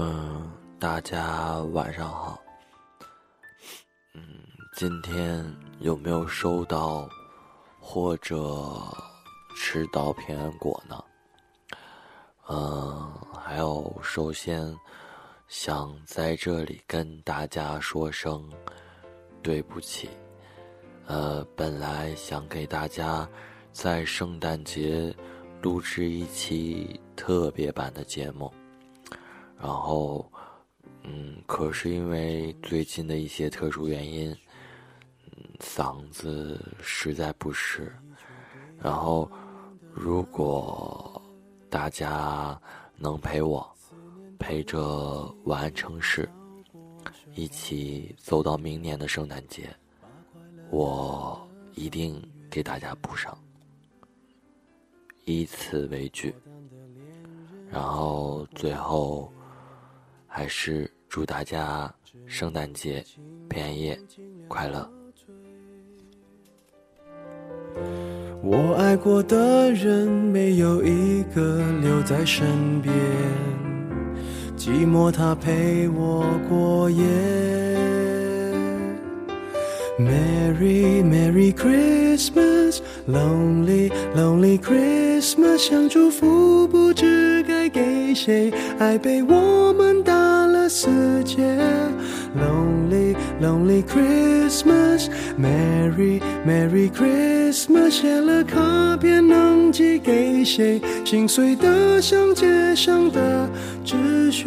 嗯，大家晚上好。嗯，今天有没有收到或者吃到平安果呢？嗯，还有，首先想在这里跟大家说声对不起。呃，本来想给大家在圣诞节录制一期特别版的节目。然后，嗯，可是因为最近的一些特殊原因，嗯，嗓子实在不适。然后，如果大家能陪我，陪着晚安城市，一起走到明年的圣诞节，我一定给大家补上，以此为据。然后最后。还是祝大家圣诞节平安夜快乐。我爱过的人没有一个留在身边，寂寞他陪我过夜。Merry Merry Christmas，Lonely Lonely Christmas，想祝福不知该给谁，爱被我们。世界，Lonely Lonely Christmas，Merry Merry Christmas，写了卡片能寄给谁？心碎的像街上的纸屑。